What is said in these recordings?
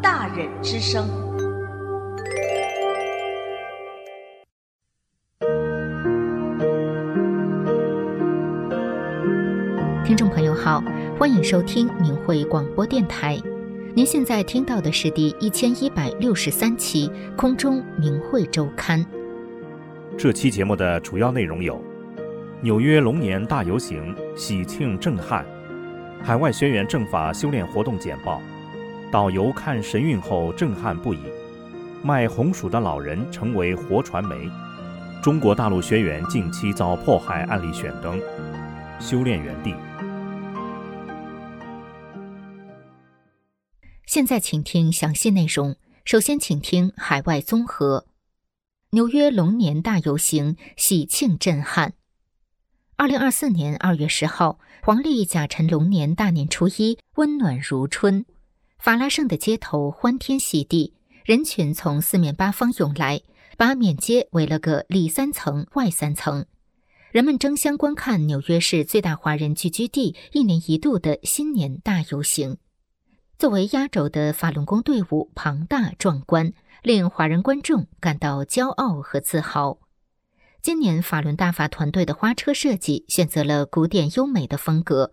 大人之声。听众朋友好，欢迎收听明慧广播电台。您现在听到的是第一千一百六十三期空中明慧周刊。这期节目的主要内容有。纽约龙年大游行喜庆震撼，海外学员正法修炼活动简报，导游看神韵后震撼不已，卖红薯的老人成为活传媒，中国大陆学员近期遭迫害案例选灯，修炼园地。现在请听详细内容。首先，请听海外综合：纽约龙年大游行喜庆震撼。二零二四年二月十号，黄历甲辰龙年大年初一，温暖如春。法拉盛的街头欢天喜地，人群从四面八方涌来，把缅街围了个里三层外三层。人们争相观看纽约市最大华人聚居地一年一度的新年大游行。作为压轴的法轮功队伍，庞大壮观，令华人观众感到骄傲和自豪。今年法轮大法团队的花车设计选择了古典优美的风格，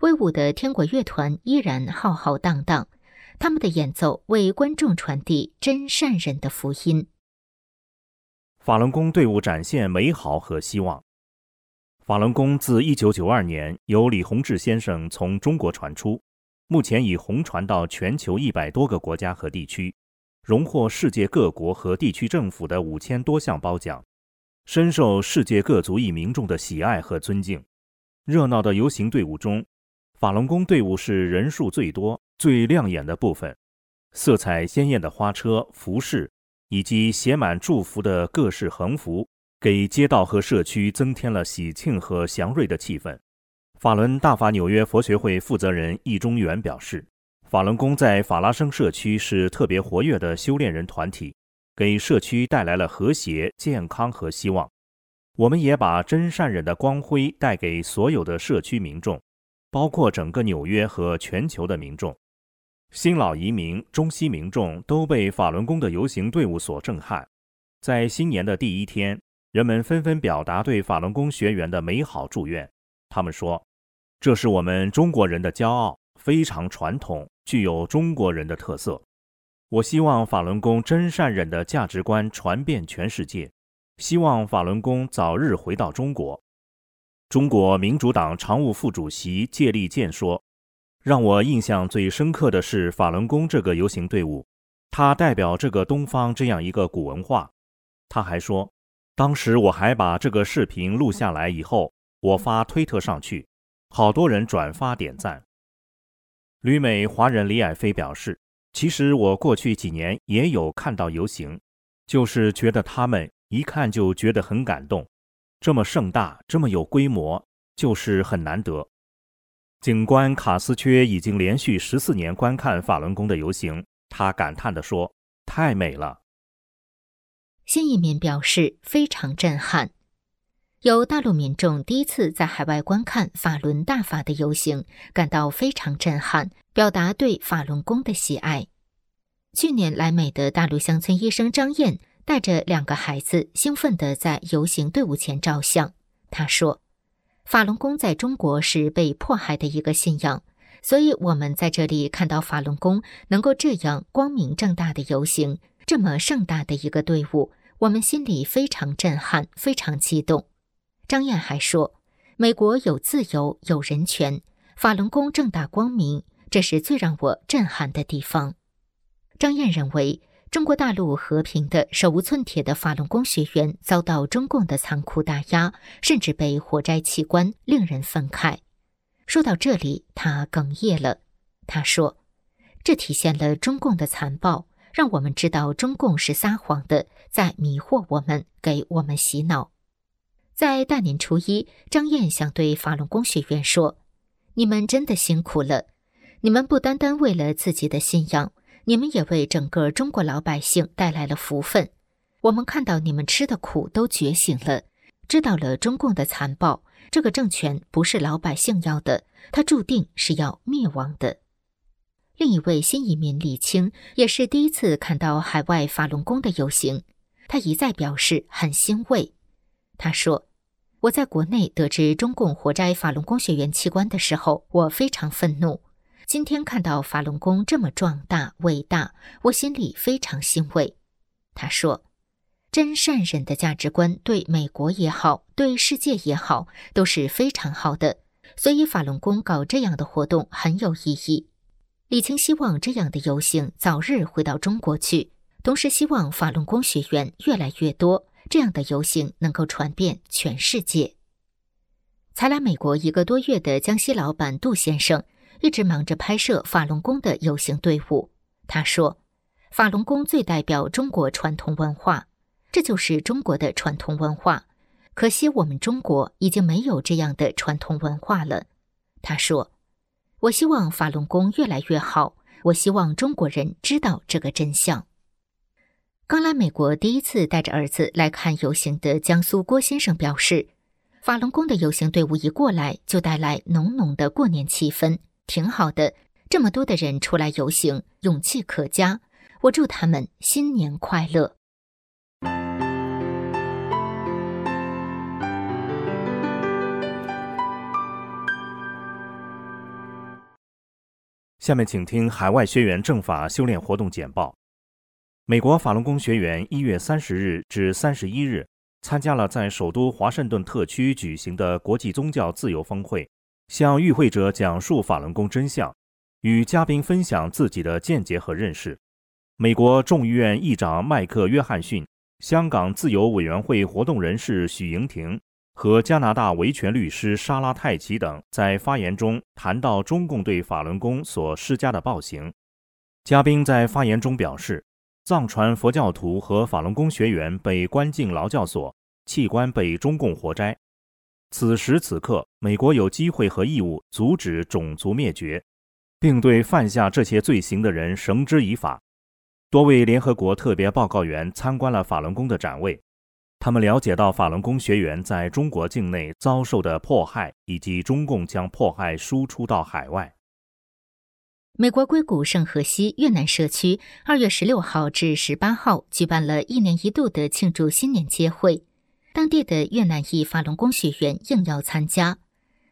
威武的天国乐团依然浩浩荡荡，他们的演奏为观众传递真善人的福音。法轮功队伍展现美好和希望。法轮功自1992年由李洪志先生从中国传出，目前已红传到全球一百多个国家和地区，荣获世界各国和地区政府的五千多项褒奖。深受世界各族裔民众的喜爱和尊敬。热闹的游行队伍中，法轮功队伍是人数最多、最亮眼的部分。色彩鲜艳的花车、服饰以及写满祝福的各式横幅，给街道和社区增添了喜庆和祥瑞的气氛。法轮大法纽约佛学会负责人易中元表示：“法轮功在法拉盛社区是特别活跃的修炼人团体。”给社区带来了和谐、健康和希望。我们也把真善忍的光辉带给所有的社区民众，包括整个纽约和全球的民众。新老移民、中西民众都被法轮功的游行队伍所震撼。在新年的第一天，人们纷纷表达对法轮功学员的美好祝愿。他们说：“这是我们中国人的骄傲，非常传统，具有中国人的特色。”我希望法轮功真善忍的价值观传遍全世界，希望法轮功早日回到中国。中国民主党常务副主席谢立健说：“让我印象最深刻的是法轮功这个游行队伍，它代表这个东方这样一个古文化。”他还说：“当时我还把这个视频录下来，以后我发推特上去，好多人转发点赞。”旅美华人李矮飞表示。其实我过去几年也有看到游行，就是觉得他们一看就觉得很感动，这么盛大，这么有规模，就是很难得。警官卡斯缺已经连续十四年观看法轮功的游行，他感叹地说：“太美了。”新移民表示非常震撼，有大陆民众第一次在海外观看法轮大法的游行，感到非常震撼。表达对法轮功的喜爱。去年来美的大陆乡村医生张燕带着两个孩子，兴奋地在游行队伍前照相。他说：“法轮功在中国是被迫害的一个信仰，所以我们在这里看到法轮功能够这样光明正大的游行，这么盛大的一个队伍，我们心里非常震撼，非常激动。”张燕还说：“美国有自由，有人权，法轮功正大光明。”这是最让我震撼的地方。张燕认为，中国大陆和平的手无寸铁的法轮功学员遭到中共的残酷打压，甚至被活摘器官，令人愤慨。说到这里，他哽咽了。他说：“这体现了中共的残暴，让我们知道中共是撒谎的，在迷惑我们，给我们洗脑。在大年初一，张燕想对法轮功学员说：“你们真的辛苦了，你们不单单为了自己的信仰，你们也为整个中国老百姓带来了福分。我们看到你们吃的苦都觉醒了，知道了中共的残暴。这个政权不是老百姓要的，它注定是要灭亡的。”另一位新移民李青也是第一次看到海外法轮功的游行，他一再表示很欣慰。他说：“我在国内得知中共活摘法轮功学员器官的时候，我非常愤怒。今天看到法轮功这么壮大伟大，我心里非常欣慰。”他说：“真善忍的价值观对美国也好，对世界也好，都是非常好的。所以法轮功搞这样的活动很有意义。”李青希望这样的游行早日回到中国去，同时希望法轮功学员越来越多，这样的游行能够传遍全世界。才来美国一个多月的江西老板杜先生，一直忙着拍摄法轮功的游行队伍。他说：“法轮功最代表中国传统文化，这就是中国的传统文化。可惜我们中国已经没有这样的传统文化了。”他说。我希望法轮功越来越好。我希望中国人知道这个真相。刚来美国第一次带着儿子来看游行的江苏郭先生表示，法轮功的游行队伍一过来就带来浓浓的过年气氛，挺好的。这么多的人出来游行，勇气可嘉。我祝他们新年快乐。下面请听海外学员政法修炼活动简报。美国法轮功学员一月三十日至三十一日参加了在首都华盛顿特区举行的国际宗教自由峰会，向与会者讲述法轮功真相，与嘉宾分享自己的见解和认识。美国众议院议长麦克·约翰逊、香港自由委员会活动人士许莹婷。和加拿大维权律师莎拉·泰奇等在发言中谈到中共对法轮功所施加的暴行。嘉宾在发言中表示，藏传佛教徒和法轮功学员被关进劳教所，器官被中共活摘。此时此刻，美国有机会和义务阻止种族灭绝，并对犯下这些罪行的人绳之以法。多位联合国特别报告员参观了法轮功的展位。他们了解到法轮功学员在中国境内遭受的迫害，以及中共将迫害输出到海外。美国硅谷圣荷西越南社区二月十六号至十八号举办了一年一度的庆祝新年节会，当地的越南裔法轮功学员应邀参加。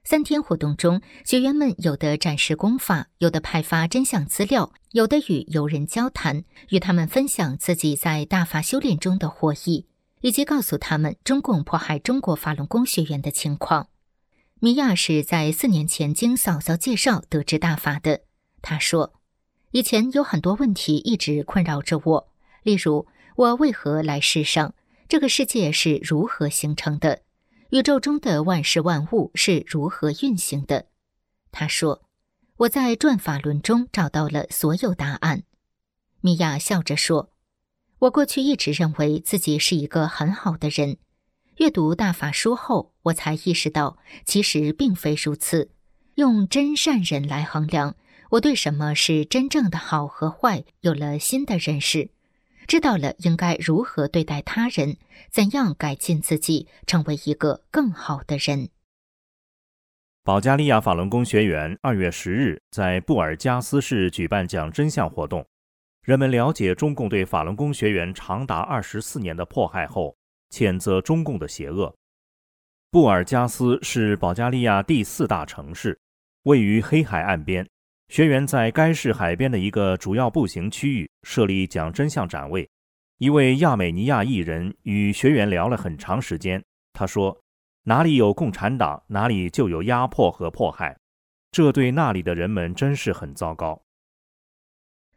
三天活动中，学员们有的展示功法，有的派发真相资料，有的与游人交谈，与他们分享自己在大法修炼中的获益。以及告诉他们中共迫害中国法轮功学员的情况。米娅是在四年前经嫂嫂介绍得知大法的。她说：“以前有很多问题一直困扰着我，例如我为何来世上？这个世界是如何形成的？宇宙中的万事万物是如何运行的？”他说：“我在转法轮中找到了所有答案。”米娅笑着说。我过去一直认为自己是一个很好的人，阅读大法书后，我才意识到其实并非如此。用真善人来衡量，我对什么是真正的好和坏有了新的认识，知道了应该如何对待他人，怎样改进自己，成为一个更好的人。保加利亚法轮功学员二月十日在布尔加斯市举办讲真相活动。人们了解中共对法轮功学员长达二十四年的迫害后，谴责中共的邪恶。布尔加斯是保加利亚第四大城市，位于黑海岸边。学员在该市海边的一个主要步行区域设立讲真相展位。一位亚美尼亚艺人与学员聊了很长时间。他说：“哪里有共产党，哪里就有压迫和迫害，这对那里的人们真是很糟糕。”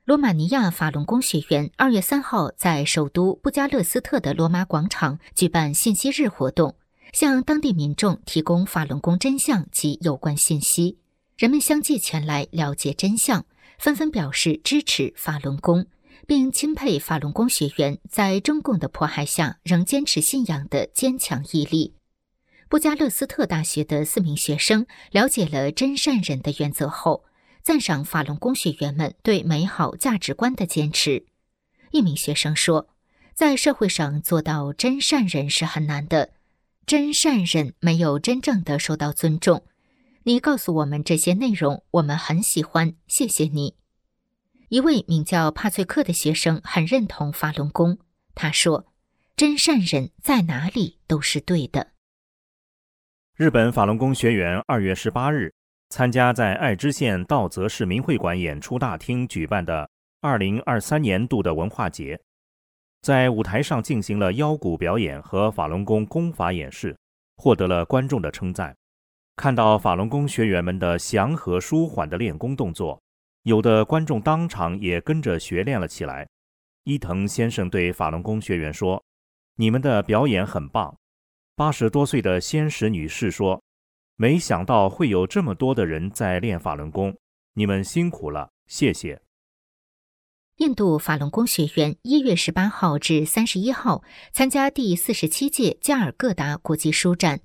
罗马尼亚法轮功学员二月三号在首都布加勒斯特的罗马广场举办信息日活动，向当地民众提供法轮功真相及有关信息。人们相继前来了解真相，纷纷表示支持法轮功，并钦佩法轮功学员在中共的迫害下仍坚持信仰的坚强毅力。布加勒斯特大学的四名学生了解了真善忍的原则后，赞赏法轮功学员们对美好价值观的坚持。一名学生说：“在社会上做到真善忍是很难的，真善忍没有真正的受到尊重。你告诉我们这些内容，我们很喜欢，谢谢你。”一位名叫帕翠克的学生很认同法轮功。他说：“真善人在哪里都是对的。”日本法轮功学员二月十八日参加在爱知县道泽市民会馆演出大厅举办的二零二三年度的文化节，在舞台上进行了腰鼓表演和法轮功功法演示，获得了观众的称赞。看到法轮功学员们的祥和舒缓的练功动作。有的观众当场也跟着学练了起来。伊藤先生对法轮功学员说：“你们的表演很棒。”八十多岁的仙石女士说：“没想到会有这么多的人在练法轮功，你们辛苦了，谢谢。”印度法轮功学员一月十八号至三十一号参加第四十七届加尔各答国际书展。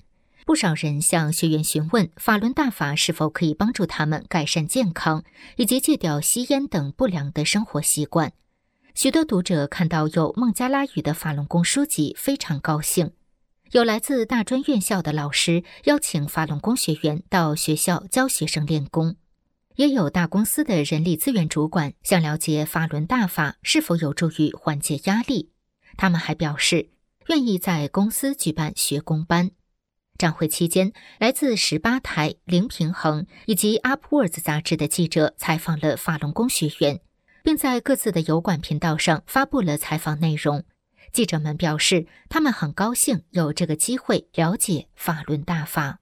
不少人向学员询问法轮大法是否可以帮助他们改善健康，以及戒掉吸烟等不良的生活习惯。许多读者看到有孟加拉语的法轮功书籍，非常高兴。有来自大专院校的老师邀请法轮功学员到学校教学生练功，也有大公司的人力资源主管想了解法轮大法是否有助于缓解压力。他们还表示愿意在公司举办学工班。展会期间，来自十八台、零平衡以及 Upwards 杂志的记者采访了法轮功学员，并在各自的油管频道上发布了采访内容。记者们表示，他们很高兴有这个机会了解法轮大法。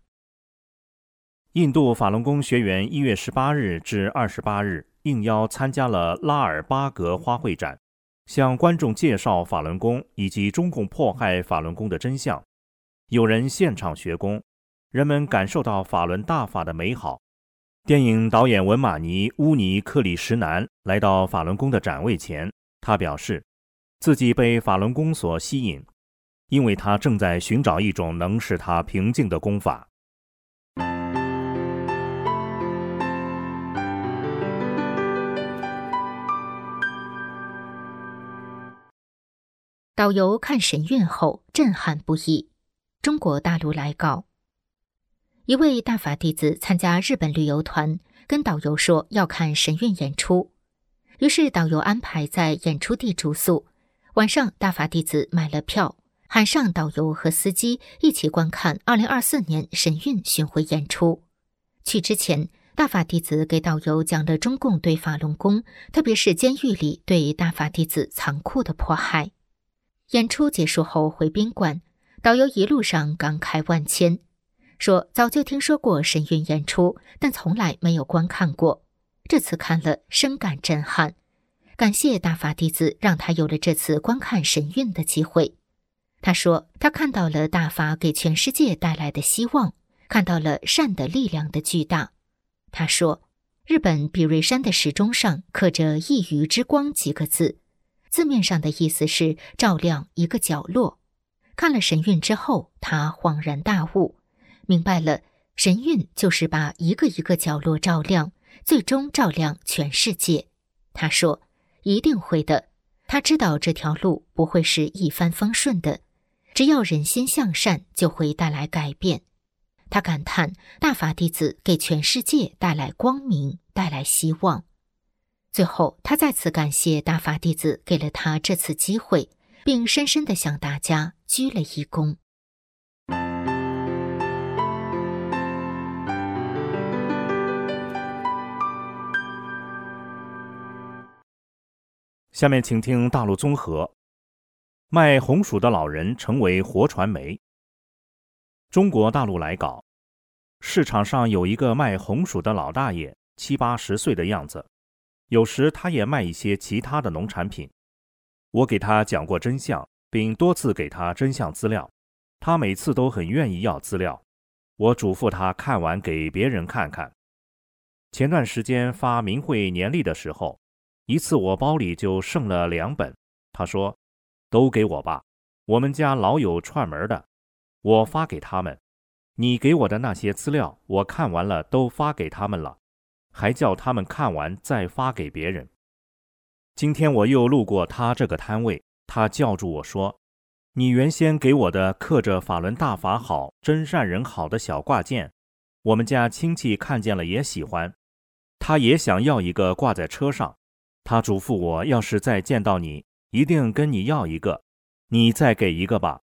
印度法轮功学员一月十八日至二十八日应邀参加了拉尔巴格花卉展，向观众介绍法轮功以及中共迫害法轮功的真相。有人现场学功，人们感受到法轮大法的美好。电影导演文马尼乌尼克里什南来到法轮功的展位前，他表示，自己被法轮功所吸引，因为他正在寻找一种能使他平静的功法。导游看神韵后震撼不已。中国大陆来稿，一位大法弟子参加日本旅游团，跟导游说要看神韵演出，于是导游安排在演出地住宿。晚上，大法弟子买了票，喊上导游和司机一起观看二零二四年神韵巡回演出。去之前，大法弟子给导游讲了中共对法轮功，特别是监狱里对大法弟子残酷的迫害。演出结束后回宾馆。导游一路上感慨万千，说早就听说过神韵演出，但从来没有观看过。这次看了，深感震撼。感谢大法弟子，让他有了这次观看神韵的机会。他说，他看到了大法给全世界带来的希望，看到了善的力量的巨大。他说，日本比瑞山的时钟上刻着“一隅之光”几个字，字面上的意思是照亮一个角落。看了神韵之后，他恍然大悟，明白了神韵就是把一个一个角落照亮，最终照亮全世界。他说：“一定会的。”他知道这条路不会是一帆风顺的，只要人心向善，就会带来改变。他感叹大法弟子给全世界带来光明，带来希望。最后，他再次感谢大法弟子给了他这次机会。并深深的向大家鞠了一躬。下面请听大陆综合：卖红薯的老人成为活传媒。中国大陆来稿：市场上有一个卖红薯的老大爷，七八十岁的样子，有时他也卖一些其他的农产品。我给他讲过真相，并多次给他真相资料，他每次都很愿意要资料。我嘱咐他看完给别人看看。前段时间发明会年历的时候，一次我包里就剩了两本。他说：“都给我吧，我们家老有串门的，我发给他们。你给我的那些资料，我看完了都发给他们了，还叫他们看完再发给别人。今天我又路过他这个摊位，他叫住我说。”你原先给我的刻着“法轮大法好，真善人好”的小挂件，我们家亲戚看见了也喜欢，他也想要一个挂在车上。他嘱咐我，要是再见到你，一定跟你要一个，你再给一个吧。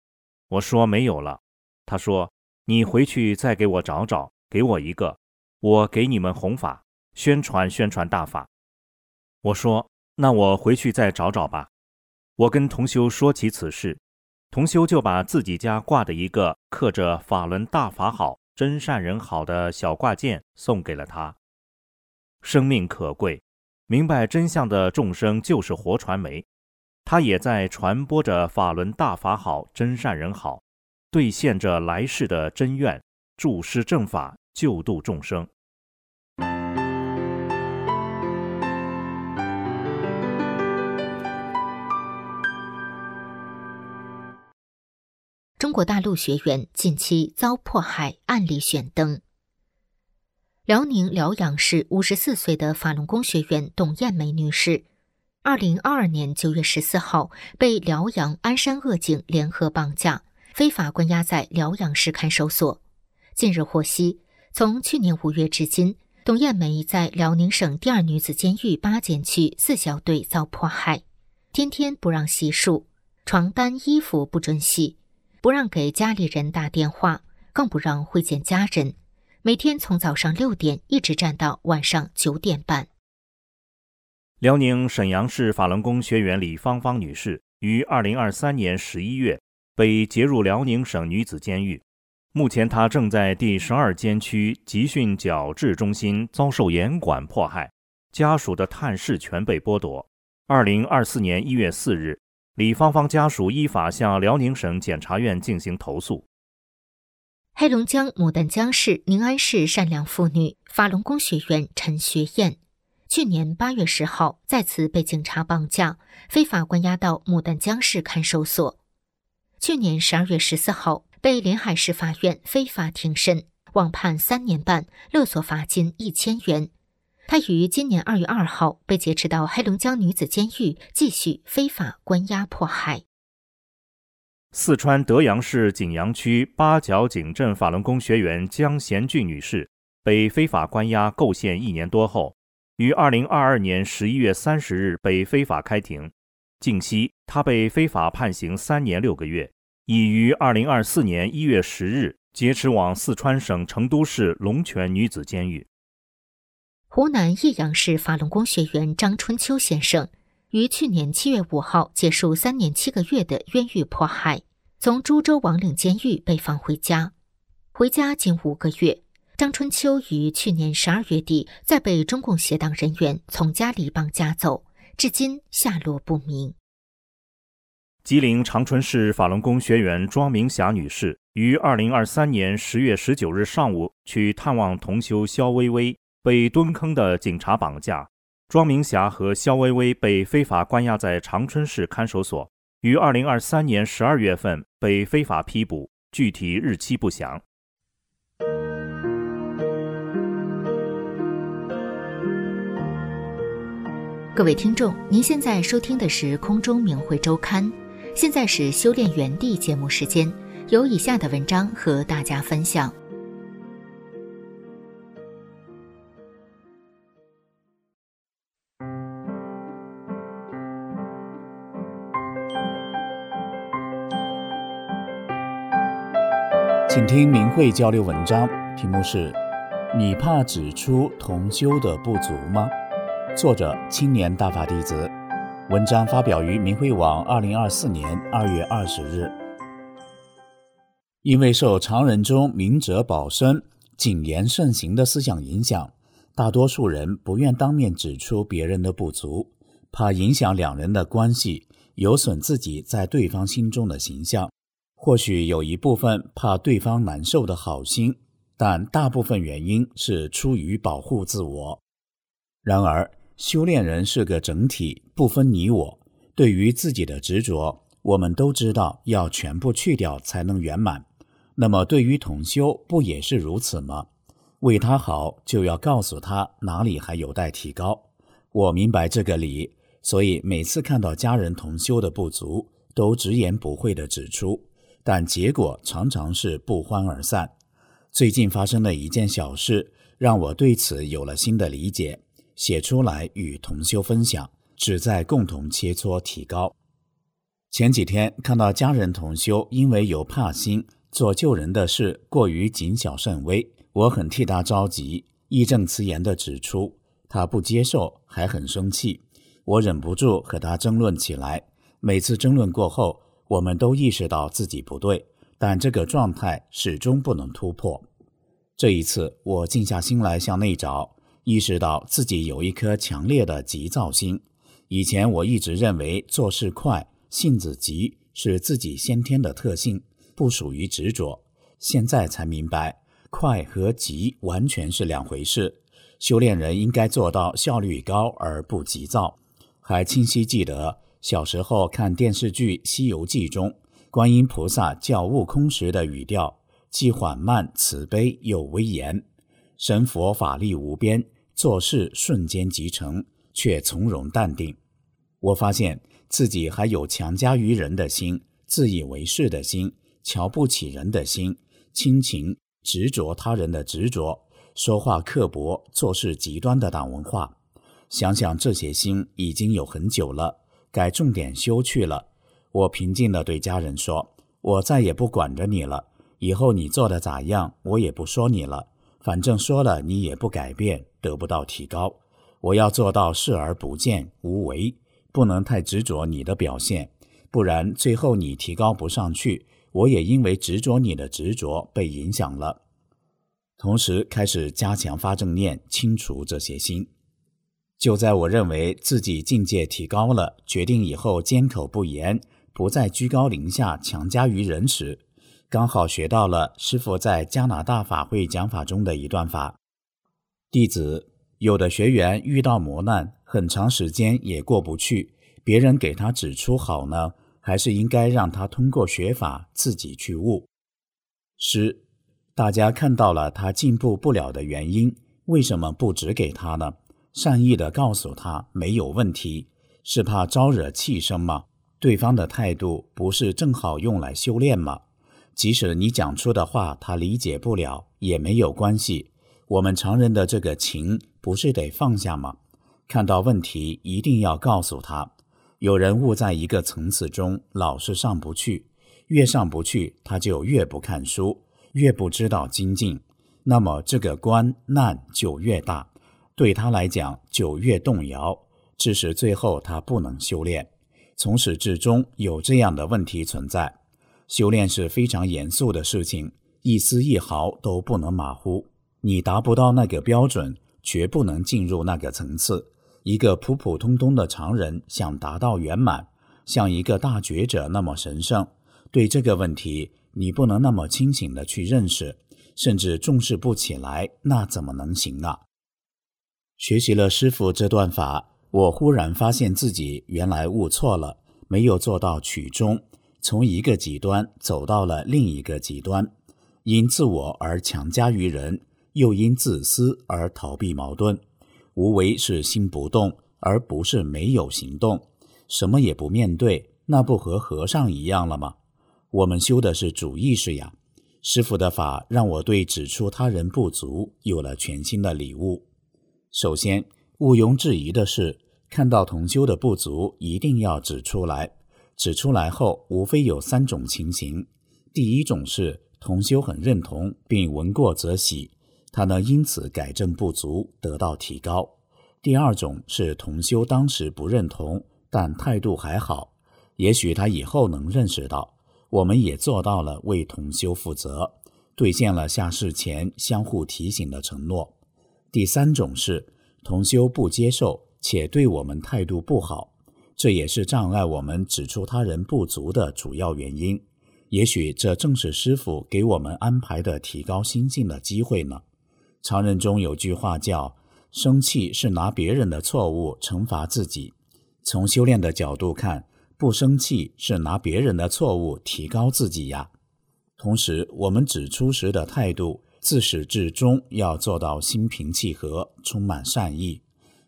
我说没有了。他说你回去再给我找找，给我一个，我给你们弘法，宣传宣传大法。我说那我回去再找找吧。我跟同修说起此事。同修就把自己家挂的一个刻着“法轮大法好，真善人好”的小挂件送给了他。生命可贵，明白真相的众生就是活传媒，他也在传播着“法轮大法好，真善人好”，兑现着来世的真愿，助施正法，救度众生。中国大陆学员近期遭迫害案例选登。辽宁辽阳市五十四岁的法轮功学员董艳梅女士，二零二二年九月十四号被辽阳鞍山鄂警联合绑架，非法关押在辽阳市看守所。近日获悉，从去年五月至今，董艳梅在辽宁省第二女子监狱八监区四小队遭迫害，天天不让洗漱，床单衣服不准洗。不让给家里人打电话，更不让会见家人。每天从早上六点一直站到晚上九点半。辽宁沈阳市法轮功学员李芳芳女士于二零二三年十一月被劫入辽宁省女子监狱，目前她正在第十二监区集训矫治中心遭受严管迫害，家属的探视权被剥夺。二零二四年一月四日。李芳芳家属依法向辽宁省检察院进行投诉。黑龙江牡丹江市宁安市善良妇女法轮功学员陈学燕，去年八月十号再次被警察绑架，非法关押到牡丹江市看守所。去年十二月十四号被临海市法院非法庭审，网判三年半，勒索罚金一千元。他于今年二月二号被劫持到黑龙江女子监狱，继续非法关押迫害。四川德阳市景阳区八角井镇法轮功学员江贤俊女士被非法关押构陷一年多后，于二零二二年十一月三十日被非法开庭。近期，她被非法判刑三年六个月，已于二零二四年一月十日劫持往四川省成都市龙泉女子监狱。湖南益阳市法轮功学员张春秋先生，于去年七月五号结束三年七个月的冤狱迫害，从株洲王岭监狱被放回家。回家仅五个月，张春秋于去年十二月底再被中共协党人员从家里绑架走，至今下落不明。吉林长春市法轮功学员庄明霞女士，于二零二三年十月十九日上午去探望同修肖薇薇。被蹲坑的警察绑架，庄明霞和肖薇薇被非法关押在长春市看守所，于二零二三年十二月份被非法批捕，具体日期不详。各位听众，您现在收听的是空中明慧周刊，现在是修炼原地节目时间，有以下的文章和大家分享。请听明慧交流文章，题目是“你怕指出同修的不足吗？”作者：青年大法弟子。文章发表于明慧网，二零二四年二月二十日。因为受常人中明哲保身、谨言慎行的思想影响，大多数人不愿当面指出别人的不足，怕影响两人的关系，有损自己在对方心中的形象。或许有一部分怕对方难受的好心，但大部分原因是出于保护自我。然而，修炼人是个整体，不分你我。对于自己的执着，我们都知道要全部去掉才能圆满。那么对于同修，不也是如此吗？为他好，就要告诉他哪里还有待提高。我明白这个理，所以每次看到家人同修的不足，都直言不讳地指出。但结果常常是不欢而散。最近发生的一件小事，让我对此有了新的理解。写出来与同修分享，旨在共同切磋提高。前几天看到家人同修因为有怕心，做救人的事过于谨小慎微，我很替他着急，义正辞严地指出，他不接受，还很生气。我忍不住和他争论起来。每次争论过后，我们都意识到自己不对，但这个状态始终不能突破。这一次，我静下心来向内找。意识到自己有一颗强烈的急躁心。以前我一直认为做事快、性子急是自己先天的特性，不属于执着。现在才明白，快和急完全是两回事。修炼人应该做到效率高而不急躁。还清晰记得小时候看电视剧《西游记》中，观音菩萨叫悟空时的语调，既缓慢、慈悲又威严。神佛法力无边。做事瞬间即成，却从容淡定。我发现自己还有强加于人的心、自以为是的心、瞧不起人的心、亲情执着他人的执着、说话刻薄、做事极端的党文化。想想这些心已经有很久了，该重点修去了。我平静地对家人说：“我再也不管着你了，以后你做的咋样，我也不说你了。反正说了，你也不改变。”得不到提高，我要做到视而不见、无为，不能太执着你的表现，不然最后你提高不上去，我也因为执着你的执着被影响了。同时开始加强发正念，清除这些心。就在我认为自己境界提高了，决定以后缄口不言，不再居高临下强加于人时，刚好学到了师傅在加拿大法会讲法中的一段法。弟子有的学员遇到磨难，很长时间也过不去，别人给他指出好呢，还是应该让他通过学法自己去悟？师，大家看到了他进步不了的原因，为什么不指给他呢？善意的告诉他没有问题，是怕招惹气生吗？对方的态度不是正好用来修炼吗？即使你讲出的话他理解不了，也没有关系。我们常人的这个情不是得放下吗？看到问题一定要告诉他。有人误在一个层次中，老是上不去，越上不去，他就越不看书，越不知道精进，那么这个关难就越大，对他来讲就越动摇，致使最后他不能修炼。从始至终有这样的问题存在。修炼是非常严肃的事情，一丝一毫都不能马虎。你达不到那个标准，绝不能进入那个层次。一个普普通通的常人想达到圆满，像一个大觉者那么神圣，对这个问题你不能那么清醒的去认识，甚至重视不起来，那怎么能行啊？学习了师傅这段法，我忽然发现自己原来悟错了，没有做到曲中，从一个极端走到了另一个极端，因自我而强加于人。又因自私而逃避矛盾，无为是心不动，而不是没有行动，什么也不面对，那不和和尚一样了吗？我们修的是主意识呀。师傅的法让我对指出他人不足有了全新的领悟。首先，毋庸置疑的是，看到同修的不足，一定要指出来。指出来后，无非有三种情形：第一种是同修很认同，并闻过则喜。他能因此改正不足，得到提高。第二种是同修当时不认同，但态度还好，也许他以后能认识到，我们也做到了为同修负责，兑现了下世前相互提醒的承诺。第三种是同修不接受，且对我们态度不好，这也是障碍我们指出他人不足的主要原因。也许这正是师傅给我们安排的提高心境的机会呢。常人中有句话叫“生气是拿别人的错误惩罚自己；从修炼的角度看，不生气是拿别人的错误提高自己呀。同时，我们指出时的态度，自始至终要做到心平气和，充满善意。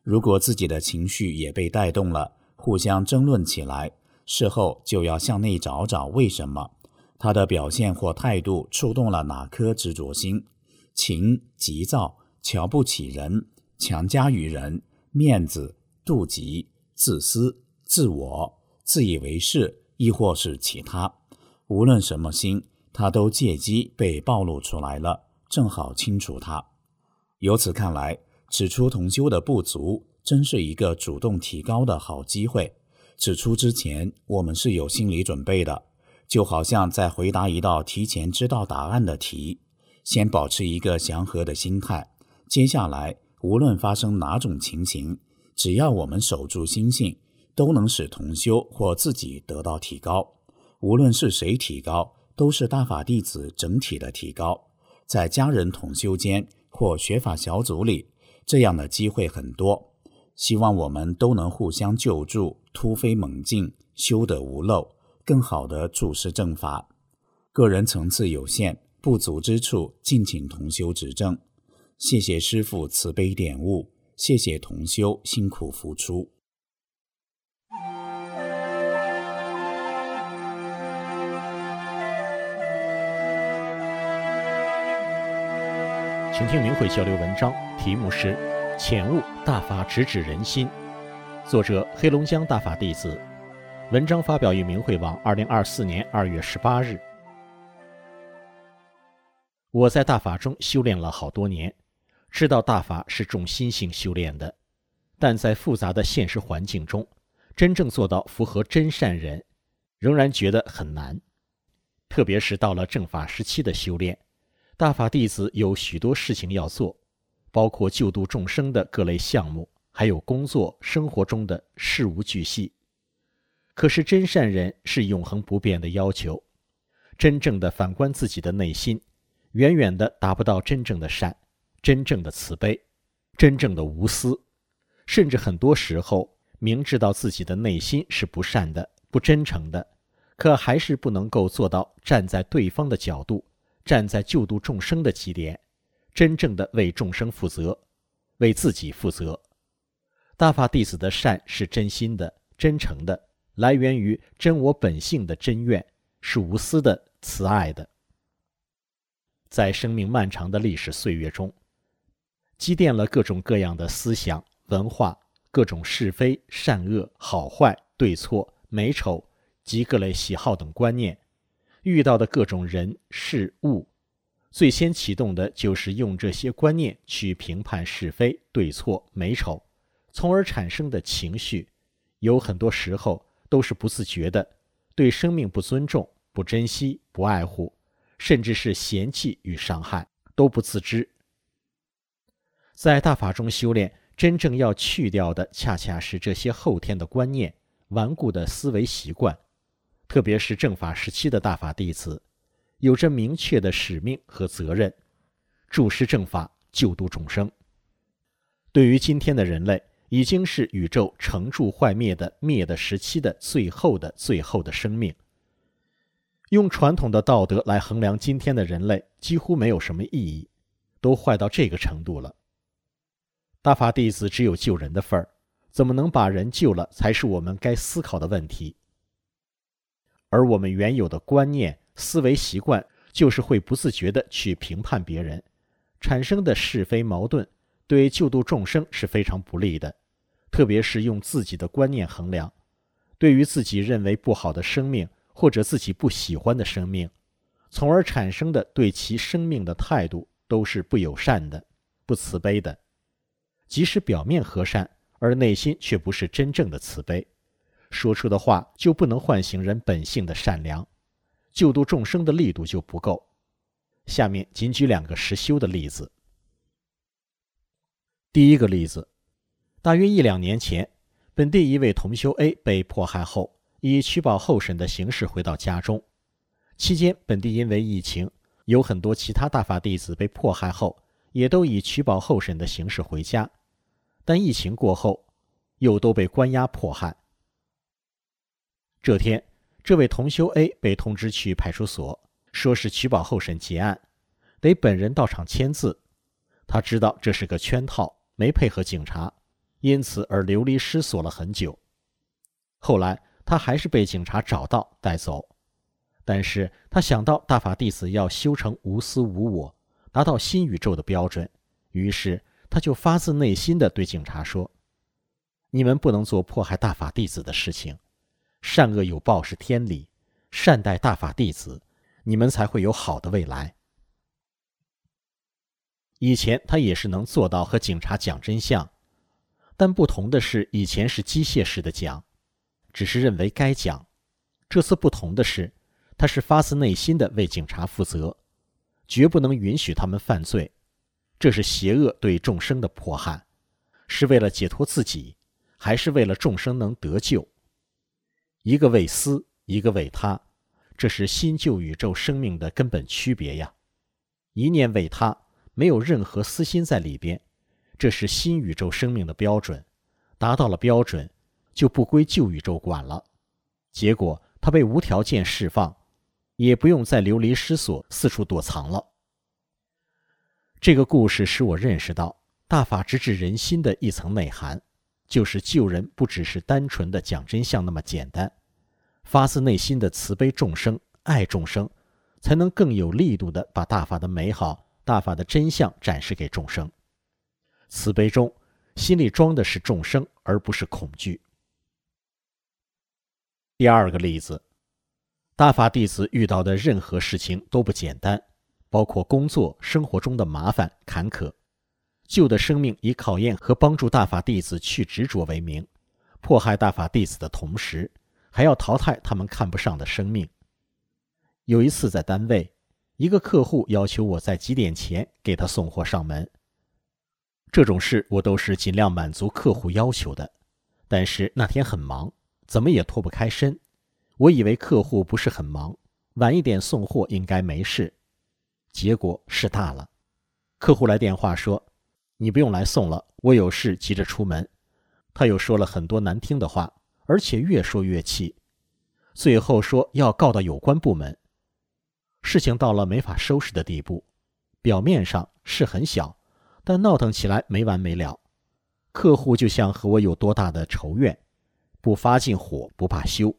如果自己的情绪也被带动了，互相争论起来，事后就要向内找找为什么。他的表现或态度触动了哪颗执着心？情、急躁、瞧不起人、强加于人、面子、妒忌、自私、自我、自以为是，亦或是其他，无论什么心，他都借机被暴露出来了。正好清楚它。由此看来，指出同修的不足，真是一个主动提高的好机会。指出之前，我们是有心理准备的。就好像在回答一道提前知道答案的题，先保持一个祥和的心态。接下来，无论发生哪种情形，只要我们守住心性，都能使同修或自己得到提高。无论是谁提高，都是大法弟子整体的提高。在家人同修间或学法小组里，这样的机会很多。希望我们都能互相救助，突飞猛进，修得无漏。更好的注释正法，个人层次有限，不足之处，敬请同修指正。谢谢师父慈悲点悟，谢谢同修辛苦付出。请听明慧交流文章，题目是《浅悟大法直指人心》，作者黑龙江大法弟子。文章发表于明慧网，二零二四年二月十八日。我在大法中修炼了好多年，知道大法是重心性修炼的，但在复杂的现实环境中，真正做到符合真善人，仍然觉得很难。特别是到了正法时期的修炼，大法弟子有许多事情要做，包括救度众生的各类项目，还有工作生活中的事无巨细。可是真善人是永恒不变的要求，真正的反观自己的内心，远远的达不到真正的善、真正的慈悲、真正的无私，甚至很多时候明知道自己的内心是不善的、不真诚的，可还是不能够做到站在对方的角度，站在救度众生的起点，真正的为众生负责，为自己负责。大法弟子的善是真心的、真诚的。来源于真我本性的真愿，是无私的、慈爱的。在生命漫长的历史岁月中，积淀了各种各样的思想、文化，各种是非、善恶、好坏、对错、美丑及各类喜好等观念，遇到的各种人事物，最先启动的就是用这些观念去评判是非、对错、美丑，从而产生的情绪，有很多时候。都是不自觉的，对生命不尊重、不珍惜、不爱护，甚至是嫌弃与伤害，都不自知。在大法中修炼，真正要去掉的，恰恰是这些后天的观念、顽固的思维习惯。特别是正法时期的大法弟子，有着明确的使命和责任，注释正法，救度众生。对于今天的人类。已经是宇宙成住坏灭的灭的时期的最后的最后的生命。用传统的道德来衡量今天的人类，几乎没有什么意义，都坏到这个程度了。大法弟子只有救人的份儿，怎么能把人救了，才是我们该思考的问题。而我们原有的观念、思维习惯，就是会不自觉地去评判别人，产生的是非矛盾。对救度众生是非常不利的，特别是用自己的观念衡量，对于自己认为不好的生命或者自己不喜欢的生命，从而产生的对其生命的态度都是不友善的、不慈悲的。即使表面和善，而内心却不是真正的慈悲，说出的话就不能唤醒人本性的善良，救度众生的力度就不够。下面仅举两个实修的例子。第一个例子，大约一两年前，本地一位同修 A 被迫害后，以取保候审的形式回到家中。期间，本地因为疫情，有很多其他大法弟子被迫害后，也都以取保候审的形式回家，但疫情过后，又都被关押迫害。这天，这位同修 A 被通知去派出所，说是取保候审结案，得本人到场签字。他知道这是个圈套，没配合警察，因此而流离失所了很久。后来，他还是被警察找到带走，但是他想到大法弟子要修成无私无我，达到新宇宙的标准，于是他就发自内心的对警察说：“你们不能做迫害大法弟子的事情。”善恶有报是天理，善待大法弟子，你们才会有好的未来。以前他也是能做到和警察讲真相，但不同的是，以前是机械式的讲，只是认为该讲；这次不同的是，他是发自内心的为警察负责，绝不能允许他们犯罪。这是邪恶对众生的迫害，是为了解脱自己，还是为了众生能得救？一个为私，一个为他，这是新旧宇宙生命的根本区别呀。一念为他，没有任何私心在里边，这是新宇宙生命的标准。达到了标准，就不归旧宇宙管了。结果他被无条件释放，也不用再流离失所、四处躲藏了。这个故事使我认识到大法直指人心的一层内涵。就是救人，不只是单纯的讲真相那么简单，发自内心的慈悲众生、爱众生，才能更有力度的把大法的美好、大法的真相展示给众生。慈悲中，心里装的是众生，而不是恐惧。第二个例子，大法弟子遇到的任何事情都不简单，包括工作、生活中的麻烦、坎坷。旧的生命以考验和帮助大法弟子去执着为名，迫害大法弟子的同时，还要淘汰他们看不上的生命。有一次在单位，一个客户要求我在几点前给他送货上门。这种事我都是尽量满足客户要求的，但是那天很忙，怎么也脱不开身。我以为客户不是很忙，晚一点送货应该没事，结果事大了。客户来电话说。你不用来送了，我有事急着出门。他又说了很多难听的话，而且越说越气，最后说要告到有关部门。事情到了没法收拾的地步，表面上事很小，但闹腾起来没完没了。客户就像和我有多大的仇怨，不发尽火不怕羞。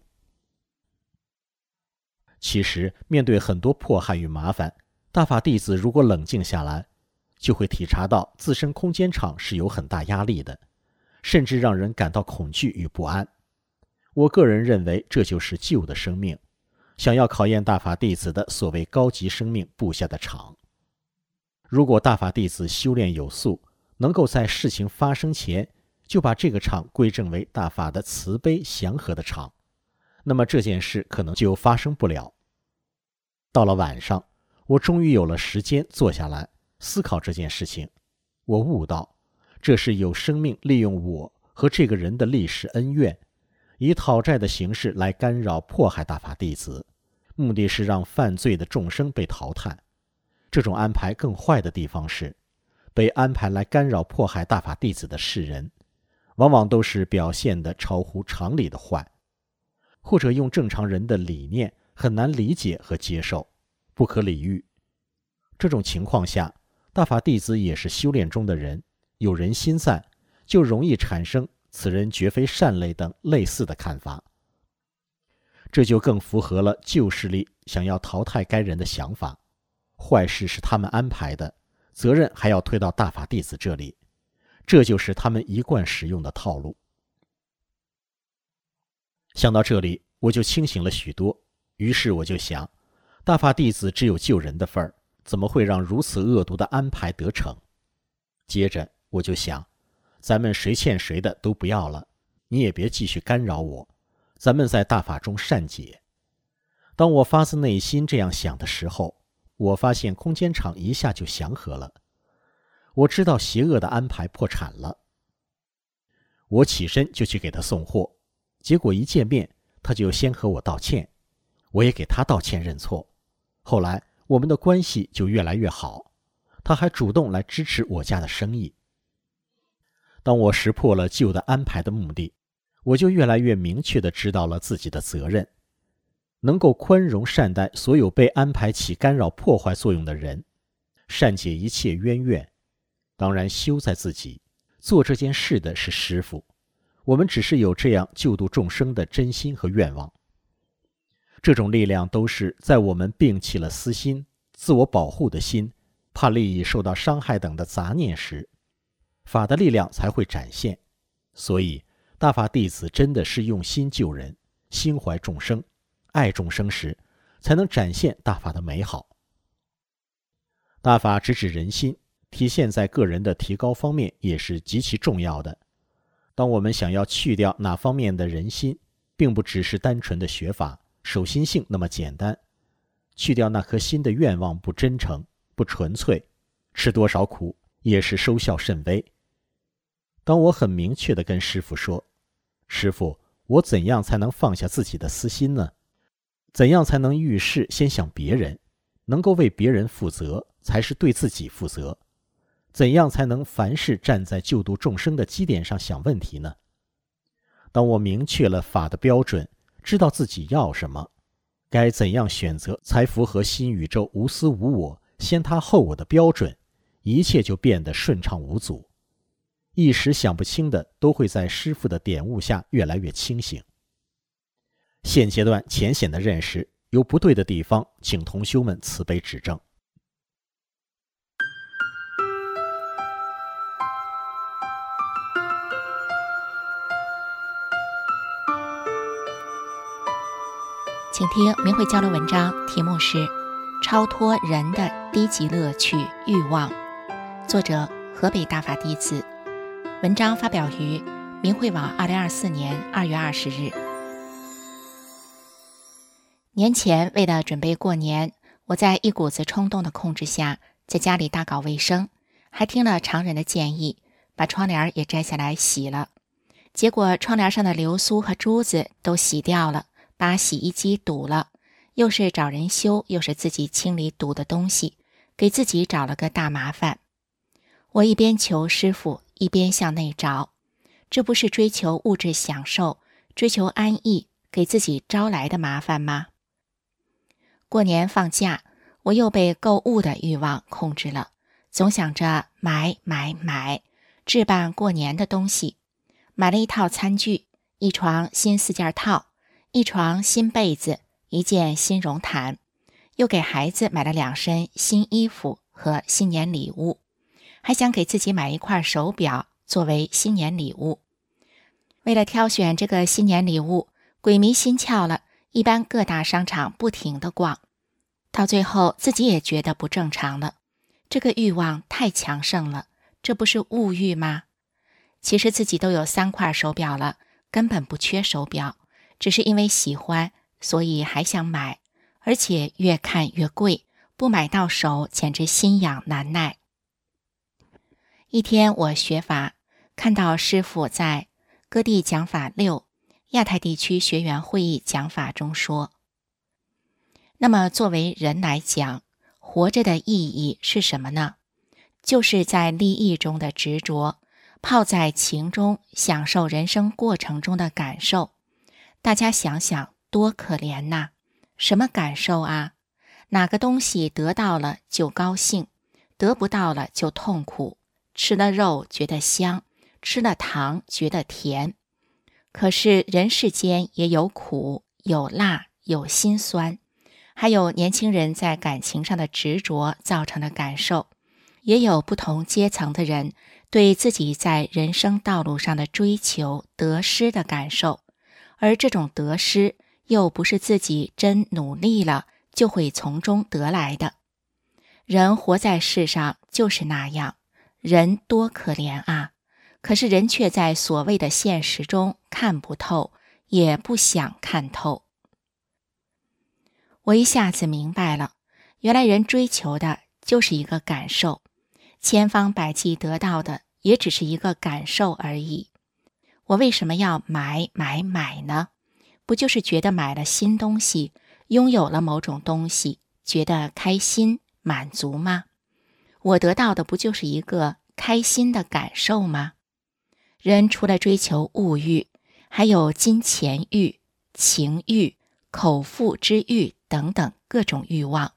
其实面对很多迫害与麻烦，大法弟子如果冷静下来。就会体察到自身空间场是有很大压力的，甚至让人感到恐惧与不安。我个人认为，这就是旧的生命想要考验大法弟子的所谓高级生命布下的场。如果大法弟子修炼有素，能够在事情发生前就把这个场归正为大法的慈悲祥和的场，那么这件事可能就发生不了。到了晚上，我终于有了时间坐下来。思考这件事情，我悟到，这是有生命利用我和这个人的历史恩怨，以讨债的形式来干扰迫害大法弟子，目的是让犯罪的众生被淘汰。这种安排更坏的地方是，被安排来干扰迫害大法弟子的世人，往往都是表现的超乎常理的坏，或者用正常人的理念很难理解和接受，不可理喻。这种情况下。大法弟子也是修炼中的人，有人心在，就容易产生此人绝非善类等类似的看法。这就更符合了旧势力想要淘汰该人的想法。坏事是他们安排的，责任还要推到大法弟子这里，这就是他们一贯使用的套路。想到这里，我就清醒了许多。于是我就想，大法弟子只有救人的份儿。怎么会让如此恶毒的安排得逞？接着我就想，咱们谁欠谁的都不要了，你也别继续干扰我，咱们在大法中善解。当我发自内心这样想的时候，我发现空间场一下就祥和了。我知道邪恶的安排破产了。我起身就去给他送货，结果一见面，他就先和我道歉，我也给他道歉认错。后来。我们的关系就越来越好，他还主动来支持我家的生意。当我识破了旧的安排的目的，我就越来越明确地知道了自己的责任，能够宽容善待所有被安排起干扰破坏作用的人，善解一切冤怨。当然，修在自己做这件事的是师傅，我们只是有这样救度众生的真心和愿望。这种力量都是在我们摒弃了私心、自我保护的心、怕利益受到伤害等的杂念时，法的力量才会展现。所以，大法弟子真的是用心救人，心怀众生，爱众生时，才能展现大法的美好。大法直指人心。体现在个人的提高方面也是极其重要的。当我们想要去掉哪方面的人心，并不只是单纯的学法守心性那么简单。去掉那颗心的愿望不真诚、不纯粹，吃多少苦也是收效甚微。当我很明确地跟师傅说：“师傅，我怎样才能放下自己的私心呢？怎样才能遇事先想别人，能够为别人负责，才是对自己负责？”怎样才能凡事站在救度众生的基点上想问题呢？当我明确了法的标准，知道自己要什么，该怎样选择才符合新宇宙无私无我、先他后我的标准，一切就变得顺畅无阻。一时想不清的，都会在师傅的点悟下越来越清醒。现阶段浅显的认识有不对的地方，请同修们慈悲指正。请听明慧交流文章，题目是《超脱人的低级乐趣欲望》，作者河北大法弟子。文章发表于明慧网，二零二四年二月二十日。年前为了准备过年，我在一股子冲动的控制下，在家里大搞卫生，还听了常人的建议，把窗帘也摘下来洗了。结果窗帘上的流苏和珠子都洗掉了。把洗衣机堵了，又是找人修，又是自己清理堵的东西，给自己找了个大麻烦。我一边求师傅，一边向内找，这不是追求物质享受、追求安逸，给自己招来的麻烦吗？过年放假，我又被购物的欲望控制了，总想着买买买，置办过年的东西，买了一套餐具，一床新四件套。一床新被子，一件新绒毯，又给孩子买了两身新衣服和新年礼物，还想给自己买一块手表作为新年礼物。为了挑选这个新年礼物，鬼迷心窍了，一般各大商场不停的逛，到最后自己也觉得不正常了。这个欲望太强盛了，这不是物欲吗？其实自己都有三块手表了，根本不缺手表。只是因为喜欢，所以还想买，而且越看越贵，不买到手简直心痒难耐。一天我学法，看到师傅在各地讲法六亚太地区学员会议讲法中说：“那么作为人来讲，活着的意义是什么呢？就是在利益中的执着，泡在情中，享受人生过程中的感受。”大家想想，多可怜呐！什么感受啊？哪个东西得到了就高兴，得不到了就痛苦。吃了肉觉得香，吃了糖觉得甜。可是人世间也有苦，有辣，有心酸，还有年轻人在感情上的执着造成的感受，也有不同阶层的人对自己在人生道路上的追求得失的感受。而这种得失，又不是自己真努力了就会从中得来的。人活在世上就是那样，人多可怜啊！可是人却在所谓的现实中看不透，也不想看透。我一下子明白了，原来人追求的就是一个感受，千方百计得到的也只是一个感受而已。我为什么要买买买呢？不就是觉得买了新东西，拥有了某种东西，觉得开心满足吗？我得到的不就是一个开心的感受吗？人除了追求物欲，还有金钱欲、情欲、口腹之欲等等各种欲望。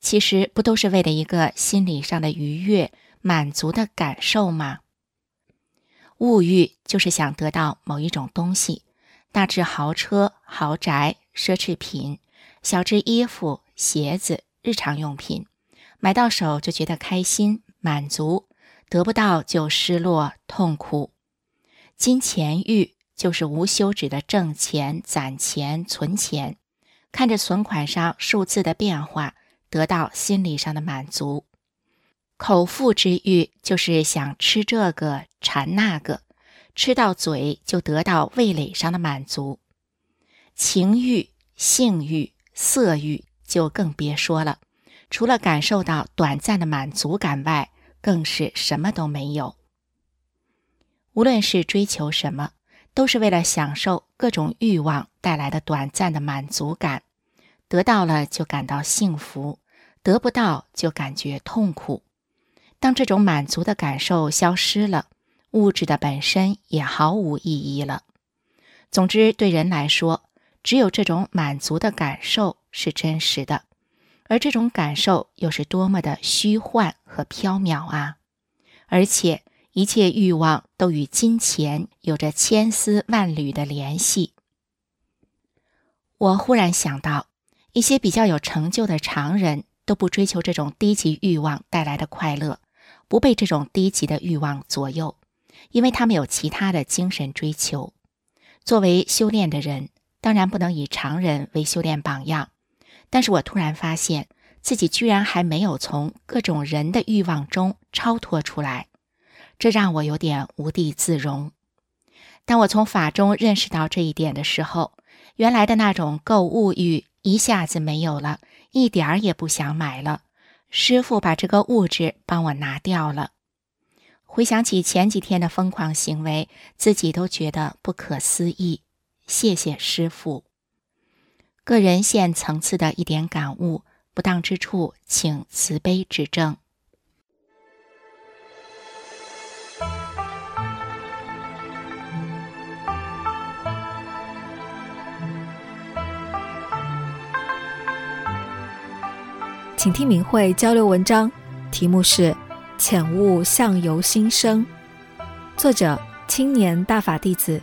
其实不都是为了一个心理上的愉悦、满足的感受吗？物欲就是想得到某一种东西，大至豪车、豪宅、奢侈品，小至衣服、鞋子、日常用品，买到手就觉得开心、满足，得不到就失落、痛苦。金钱欲就是无休止的挣钱、攒钱、存钱，看着存款上数字的变化，得到心理上的满足。口腹之欲就是想吃这个、馋那个，吃到嘴就得到味蕾上的满足。情欲、性欲、色欲就更别说了，除了感受到短暂的满足感外，更是什么都没有。无论是追求什么，都是为了享受各种欲望带来的短暂的满足感，得到了就感到幸福，得不到就感觉痛苦。当这种满足的感受消失了，物质的本身也毫无意义了。总之，对人来说，只有这种满足的感受是真实的，而这种感受又是多么的虚幻和缥缈啊！而且。一切欲望都与金钱有着千丝万缕的联系。我忽然想到，一些比较有成就的常人都不追求这种低级欲望带来的快乐，不被这种低级的欲望左右，因为他们有其他的精神追求。作为修炼的人，当然不能以常人为修炼榜样，但是我突然发现自己居然还没有从各种人的欲望中超脱出来。这让我有点无地自容。当我从法中认识到这一点的时候，原来的那种购物欲一下子没有了，一点儿也不想买了。师傅把这个物质帮我拿掉了。回想起前几天的疯狂行为，自己都觉得不可思议。谢谢师傅。个人现层次的一点感悟，不当之处，请慈悲指正。请听明慧交流文章，题目是《浅悟相由心生》，作者青年大法弟子。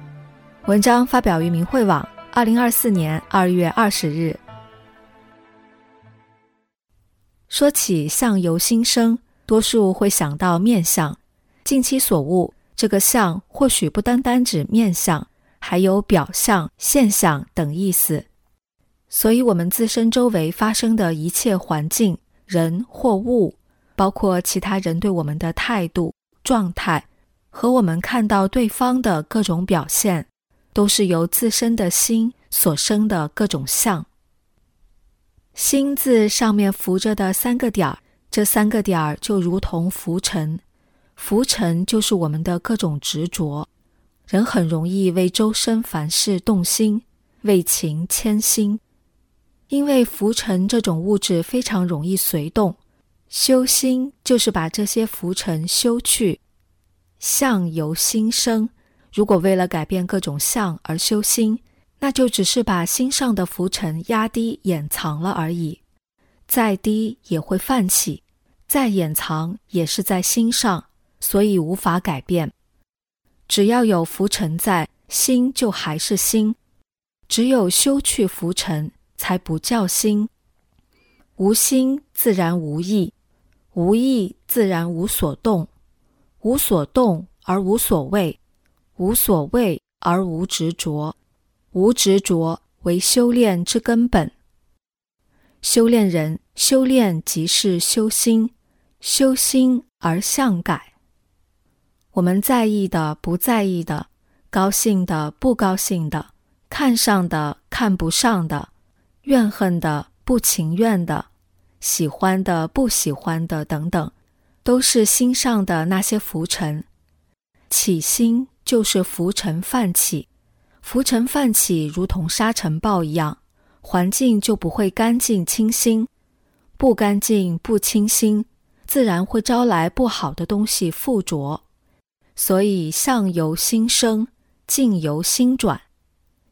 文章发表于明慧网，二零二四年二月二十日。说起相由心生，多数会想到面相。近期所悟，这个相或许不单单指面相，还有表象、现象等意思。所以，我们自身周围发生的一切环境、人或物，包括其他人对我们的态度、状态，和我们看到对方的各种表现，都是由自身的心所生的各种相。心字上面浮着的三个点儿，这三个点儿就如同浮尘，浮尘就是我们的各种执着。人很容易为周身凡事动心，为情牵心。因为浮尘这种物质非常容易随动，修心就是把这些浮尘修去，相由心生。如果为了改变各种相而修心，那就只是把心上的浮尘压低、掩藏了而已。再低也会泛起，再掩藏也是在心上，所以无法改变。只要有浮尘在，心就还是心。只有修去浮尘。才不叫心，无心自然无意，无意自然无所动，无所动而无所谓，无所谓而无执着，无执着为修炼之根本。修炼人修炼即是修心，修心而相改。我们在意的、不在意的，高兴的、不高兴的，看上的、看不上的。怨恨的、不情愿的、喜欢的、不喜欢的等等，都是心上的那些浮尘。起心就是浮尘泛起，浮尘泛起如同沙尘暴一样，环境就不会干净清新。不干净、不清新，自然会招来不好的东西附着。所以相由心生，境由心转。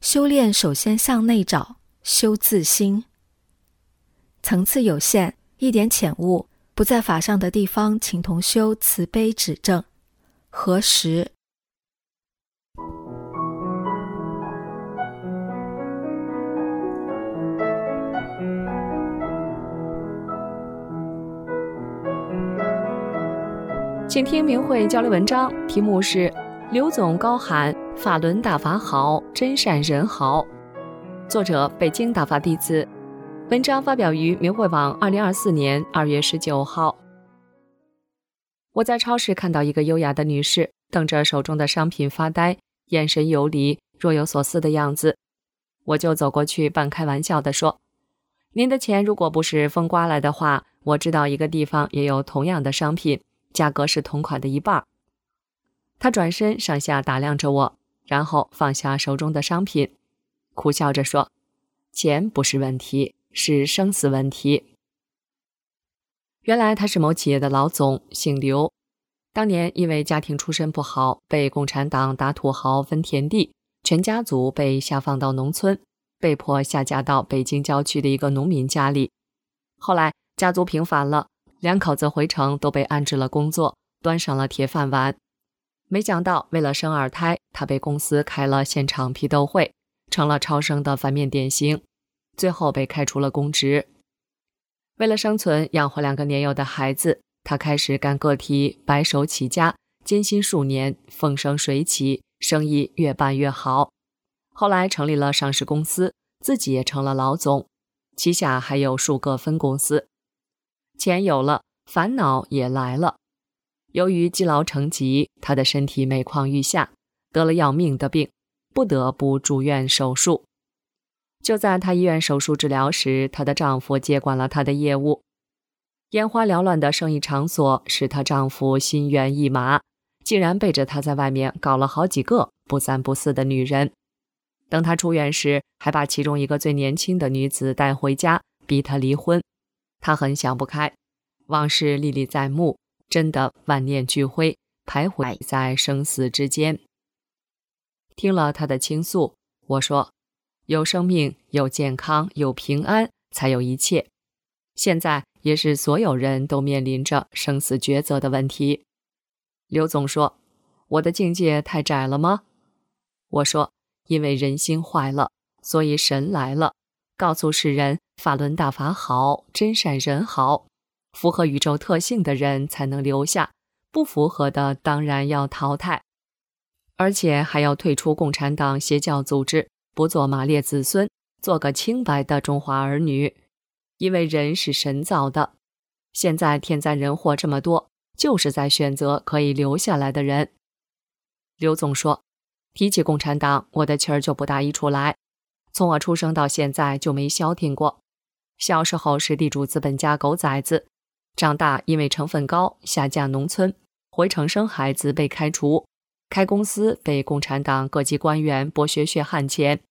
修炼首先向内找，修自心。层次有限，一点浅悟不在法上的地方，请同修慈悲指正。何时？请听明慧交流文章，题目是“刘总高喊法轮大法好，真善人好”。作者：北京大法弟子。文章发表于明慧网，二零二四年二月十九号。我在超市看到一个优雅的女士，瞪着手中的商品发呆，眼神游离，若有所思的样子。我就走过去，半开玩笑地说：“您的钱如果不是风刮来的话，我知道一个地方也有同样的商品。”价格是同款的一半。他转身上下打量着我，然后放下手中的商品，苦笑着说：“钱不是问题，是生死问题。”原来他是某企业的老总，姓刘。当年因为家庭出身不好，被共产党打土豪分田地，全家族被下放到农村，被迫下嫁到北京郊区的一个农民家里。后来家族平反了。两口子回城都被安置了工作，端上了铁饭碗。没想到，为了生二胎，他被公司开了现场批斗会，成了超生的反面典型，最后被开除了公职。为了生存，养活两个年幼的孩子，他开始干个体，白手起家，艰辛数年，风生水起，生意越办越好。后来成立了上市公司，自己也成了老总，旗下还有数个分公司。钱有了，烦恼也来了。由于积劳成疾，他的身体每况愈下，得了要命的病，不得不住院手术。就在她医院手术治疗时，她的丈夫接管了她的业务。眼花缭乱的生意场所使她丈夫心猿意马，竟然背着她在外面搞了好几个不三不四的女人。等她出院时，还把其中一个最年轻的女子带回家，逼她离婚。他很想不开，往事历历在目，真的万念俱灰，徘徊在生死之间。听了他的倾诉，我说：“有生命，有健康，有平安，才有一切。现在也是所有人都面临着生死抉择的问题。”刘总说：“我的境界太窄了吗？”我说：“因为人心坏了，所以神来了。”告诉世人，法轮大法好，真善人好，符合宇宙特性的人才能留下，不符合的当然要淘汰，而且还要退出共产党邪教组织，不做马列子孙，做个清白的中华儿女。因为人是神造的，现在天灾人祸这么多，就是在选择可以留下来的人。刘总说，提起共产党，我的气儿就不大一处来。从我出生到现在就没消停过。小时候是地主资本家狗崽子，长大因为成分高下嫁农村，回城生孩子被开除，开公司被共产党各级官员剥削血汗钱。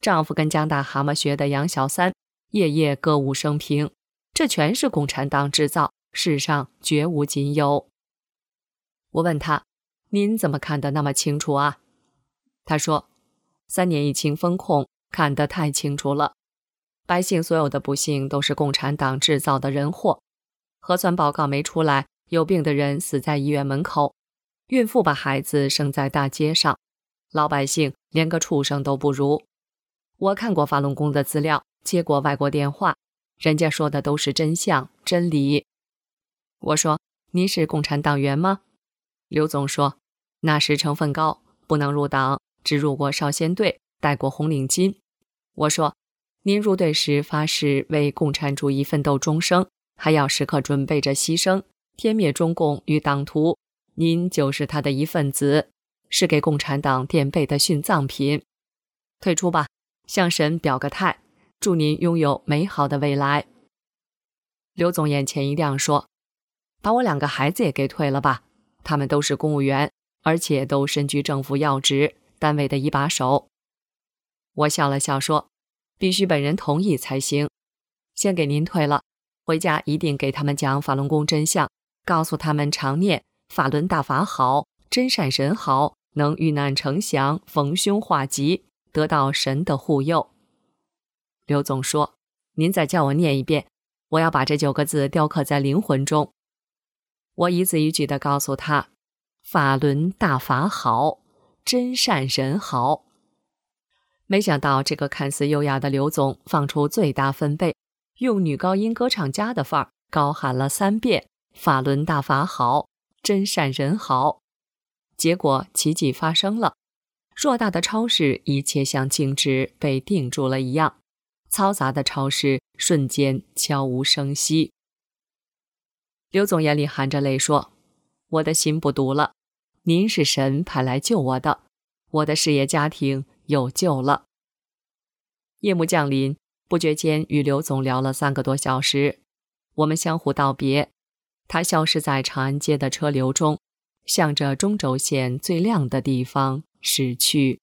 丈夫跟江大蛤蟆学的杨小三，夜夜歌舞升平，这全是共产党制造，世上绝无仅有。我问他：“您怎么看得那么清楚啊？”他说：“三年疫情封控。”看得太清楚了，百姓所有的不幸都是共产党制造的人祸。核酸报告没出来，有病的人死在医院门口，孕妇把孩子生在大街上，老百姓连个畜生都不如。我看过法轮功的资料，接过外国电话，人家说的都是真相真理。我说：“您是共产党员吗？”刘总说：“那时成分高，不能入党，只入过少先队，戴过红领巾。”我说：“您入队时发誓为共产主义奋斗终生，还要时刻准备着牺牲，天灭中共与党徒。您就是他的一份子，是给共产党垫背的殉葬品。退出吧，向神表个态，祝您拥有美好的未来。”刘总眼前一亮，说：“把我两个孩子也给退了吧，他们都是公务员，而且都身居政府要职，单位的一把手。”我笑了笑说。必须本人同意才行。先给您退了，回家一定给他们讲法轮功真相，告诉他们常念法轮大法好，真善神好，能遇难成祥，逢凶化吉，得到神的护佑。刘总说：“您再叫我念一遍，我要把这九个字雕刻在灵魂中。”我一字一句地告诉他：“法轮大法好，真善人好。”没想到这个看似优雅的刘总放出最大分贝，用女高音歌唱家的范儿高喊了三遍：“法轮大法好，真善人好。”结果奇迹发生了，偌大的超市一切像静止被定住了一样，嘈杂的超市瞬间悄无声息。刘总眼里含着泪说：“我的心不堵了，您是神派来救我的，我的事业家庭有救了。”夜幕降临，不觉间与刘总聊了三个多小时，我们相互道别，它消失在长安街的车流中，向着中轴线最亮的地方驶去。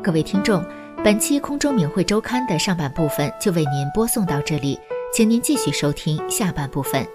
各位听众。本期空中明慧周刊的上半部分就为您播送到这里，请您继续收听下半部分。